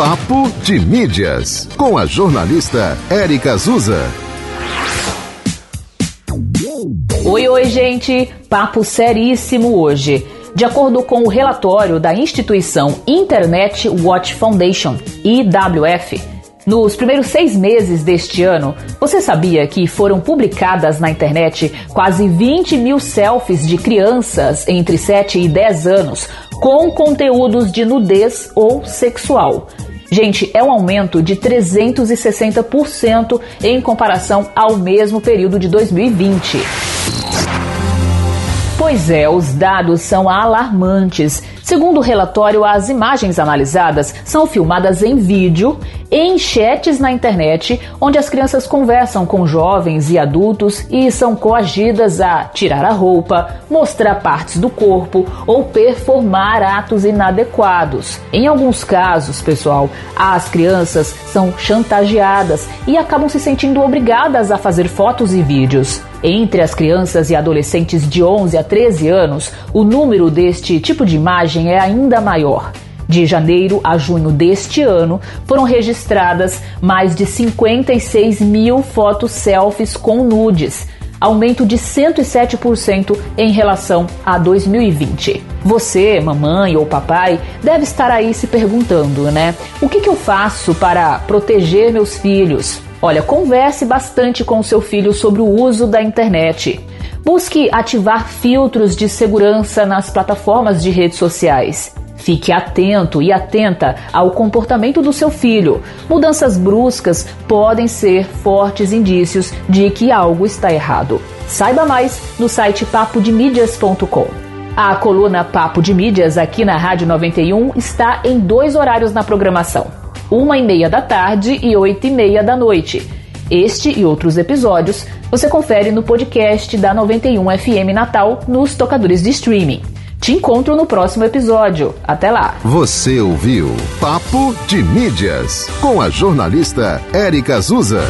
Papo de Mídias, com a jornalista Érica Azusa. Oi, oi, gente! Papo seríssimo hoje. De acordo com o relatório da instituição Internet Watch Foundation, IWF, nos primeiros seis meses deste ano, você sabia que foram publicadas na internet quase 20 mil selfies de crianças entre 7 e 10 anos com conteúdos de nudez ou sexual? Gente, é um aumento de 360% em comparação ao mesmo período de 2020. Pois é, os dados são alarmantes. Segundo o relatório, as imagens analisadas são filmadas em vídeo, em chats na internet, onde as crianças conversam com jovens e adultos e são coagidas a tirar a roupa, mostrar partes do corpo ou performar atos inadequados. Em alguns casos, pessoal, as crianças são chantageadas e acabam se sentindo obrigadas a fazer fotos e vídeos. Entre as crianças e adolescentes de 11 a 13 anos, o número deste tipo de imagem é ainda maior. De janeiro a junho deste ano, foram registradas mais de 56 mil fotos selfies com nudes, aumento de 107% em relação a 2020. Você, mamãe ou papai, deve estar aí se perguntando, né? O que, que eu faço para proteger meus filhos? Olha, converse bastante com seu filho sobre o uso da internet. Busque ativar filtros de segurança nas plataformas de redes sociais. Fique atento e atenta ao comportamento do seu filho. Mudanças bruscas podem ser fortes indícios de que algo está errado. Saiba mais no site papodemídias.com. A coluna Papo de Mídias aqui na Rádio 91 está em dois horários na programação uma e meia da tarde e oito e meia da noite. Este e outros episódios você confere no podcast da 91 FM Natal nos tocadores de streaming. Te encontro no próximo episódio. Até lá. Você ouviu Papo de Mídias com a jornalista Érica Azusa.